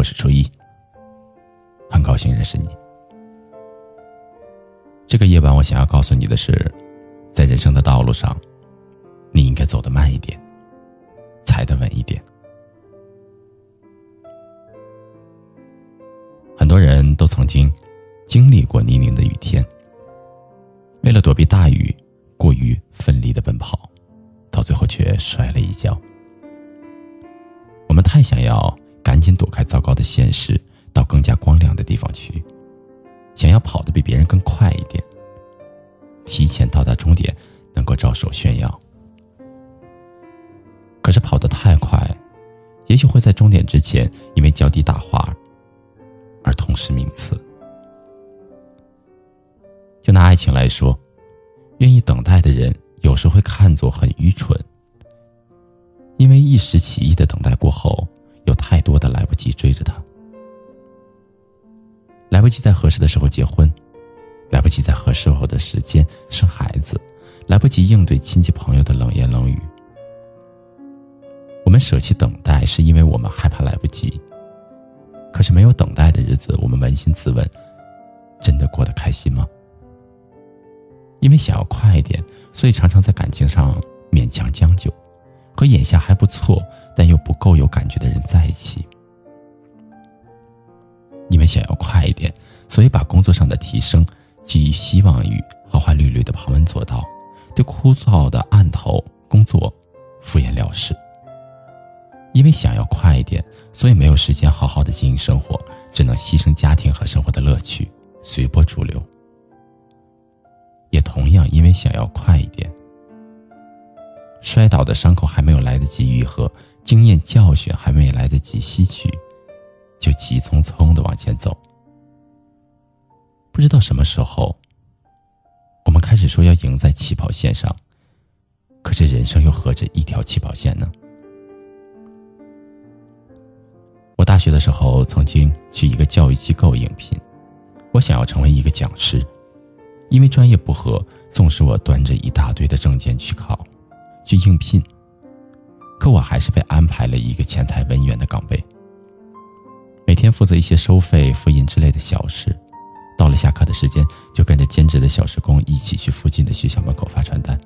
我是初一，很高兴认识你。这个夜晚，我想要告诉你的是，在人生的道路上，你应该走得慢一点，踩得稳一点。很多人都曾经经历过泥泞的雨天，为了躲避大雨，过于奋力的奔跑，到最后却摔了一跤。我们太想要赶紧躲开糟糕的现实，到更加光亮的地方去，想要跑得比别人更快一点，提前到达终点，能够招手炫耀。可是跑得太快，也许会在终点之前因为脚底打滑而痛失名次。就拿爱情来说，愿意等待的人有时会看作很愚蠢。因为一时起意的等待过后，有太多的来不及追着他，来不及在合适的时候结婚，来不及在合适后的时间生孩子，来不及应对亲戚朋友的冷言冷语。我们舍弃等待，是因为我们害怕来不及。可是没有等待的日子，我们扪心自问，真的过得开心吗？因为想要快一点，所以常常在感情上勉强将就。和眼下还不错但又不够有感觉的人在一起，因为想要快一点，所以把工作上的提升寄予希望于花花绿绿的旁门左道，对枯燥的案头工作敷衍了事。因为想要快一点，所以没有时间好好的经营生活，只能牺牲家庭和生活的乐趣，随波逐流。也同样因为想要快一点。摔倒的伤口还没有来得及愈合，经验教训还没来得及吸取，就急匆匆的往前走。不知道什么时候，我们开始说要赢在起跑线上，可是人生又何止一条起跑线呢？我大学的时候曾经去一个教育机构应聘，我想要成为一个讲师，因为专业不合，纵使我端着一大堆的证件去考。去应聘，可我还是被安排了一个前台文员的岗位，每天负责一些收费、复印之类的小事。到了下课的时间，就跟着兼职的小时工一起去附近的学校门口发传单。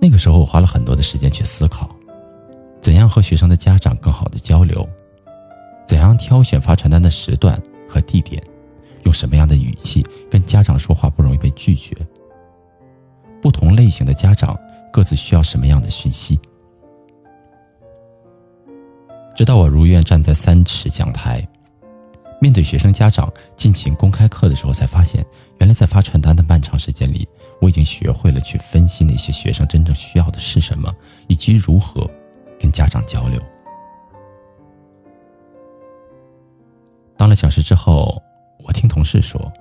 那个时候，我花了很多的时间去思考，怎样和学生的家长更好的交流，怎样挑选发传单的时段和地点，用什么样的语气跟家长说话不容易被拒绝。不同类型的家长各自需要什么样的讯息？直到我如愿站在三尺讲台，面对学生家长进行公开课的时候，才发现，原来在发传单的漫长时间里，我已经学会了去分析那些学生真正需要的是什么，以及如何跟家长交流。当了讲师之后，我听同事说。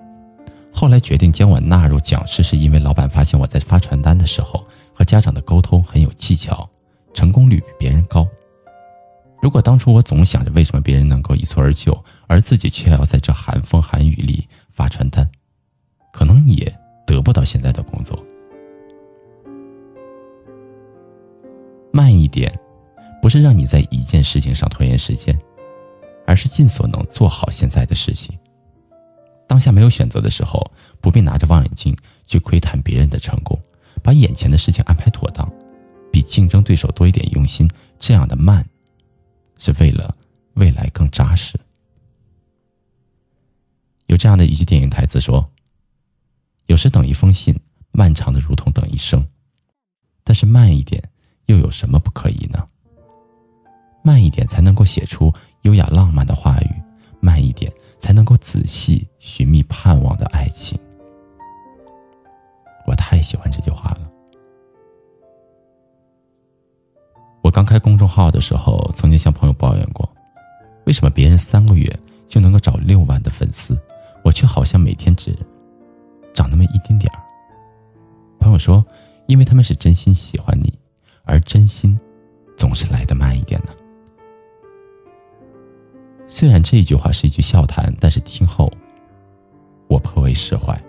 后来决定将我纳入讲师，是因为老板发现我在发传单的时候和家长的沟通很有技巧，成功率比别人高。如果当初我总想着为什么别人能够一蹴而就，而自己却要在这寒风寒雨里发传单，可能也得不到现在的工作。慢一点，不是让你在一件事情上拖延时间，而是尽所能做好现在的事情。当下没有选择的时候，不必拿着望远镜去窥探别人的成功，把眼前的事情安排妥当，比竞争对手多一点用心。这样的慢，是为了未来更扎实。有这样的一句电影台词说：“有时等一封信，漫长的如同等一生，但是慢一点，又有什么不可以呢？慢一点才能够写出优雅浪漫的话语。”慢一点，才能够仔细寻觅盼望的爱情。我太喜欢这句话了。我刚开公众号的时候，曾经向朋友抱怨过，为什么别人三个月就能够找六万的粉丝，我却好像每天只涨那么一丁点儿。朋友说，因为他们是真心喜欢你，而真心总是来的慢一点呢。虽然这一句话是一句笑谈，但是听后，我颇为释怀。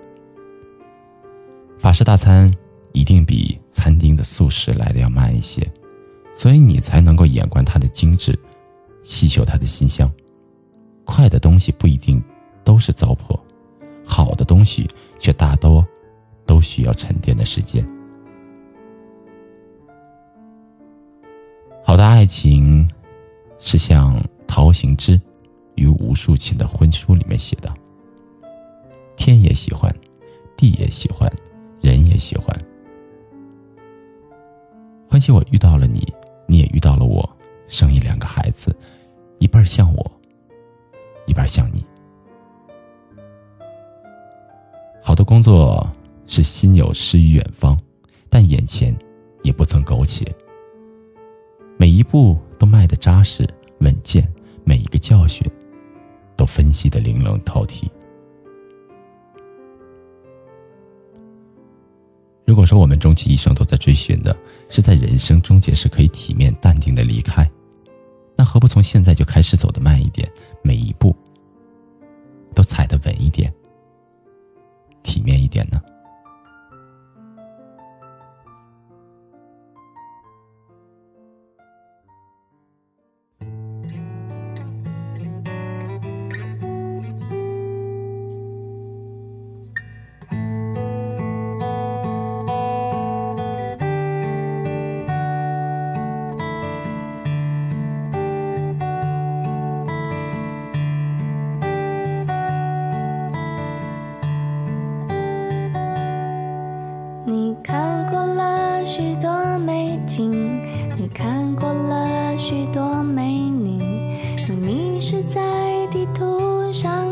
法式大餐一定比餐厅的素食来的要慢一些，所以你才能够眼观它的精致，细嗅它的馨香。快的东西不一定都是糟粕，好的东西却大多都需要沉淀的时间。好的爱情，是像陶行知于无数情的婚书里面写的：天也喜欢，地也喜欢，人也喜欢。欢喜我遇到了你，你也遇到了我，生一两个孩子，一半像我，一半像你。好的工作是心有诗与远方，但眼前也不曾苟且。每一步都迈得扎实稳健，教训都分析的玲珑透体。如果说我们终其一生都在追寻的是在人生终结时可以体面淡定的离开，那何不从现在就开始走的慢一点，每一步都踩得稳一点，你看过了许多美女，你迷失在地图上